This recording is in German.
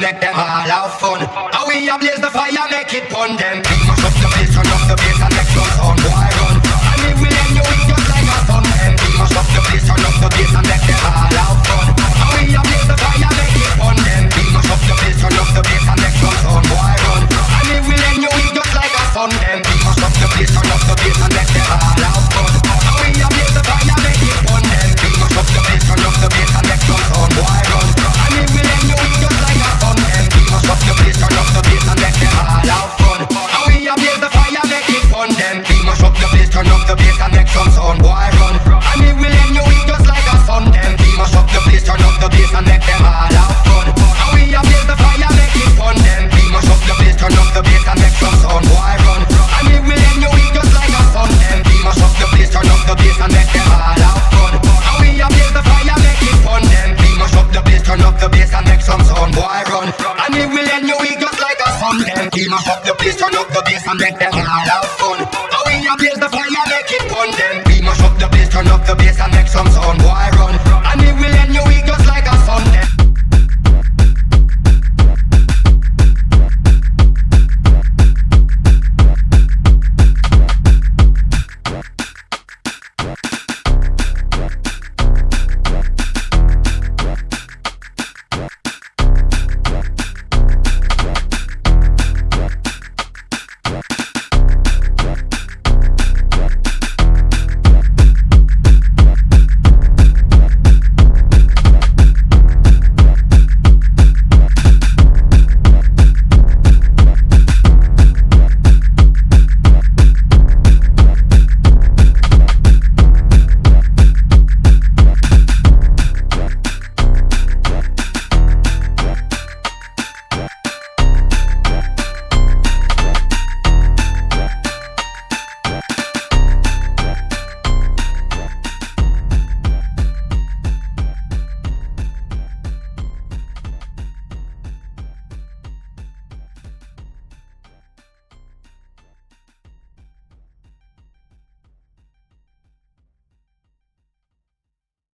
turn up the bass I'm back,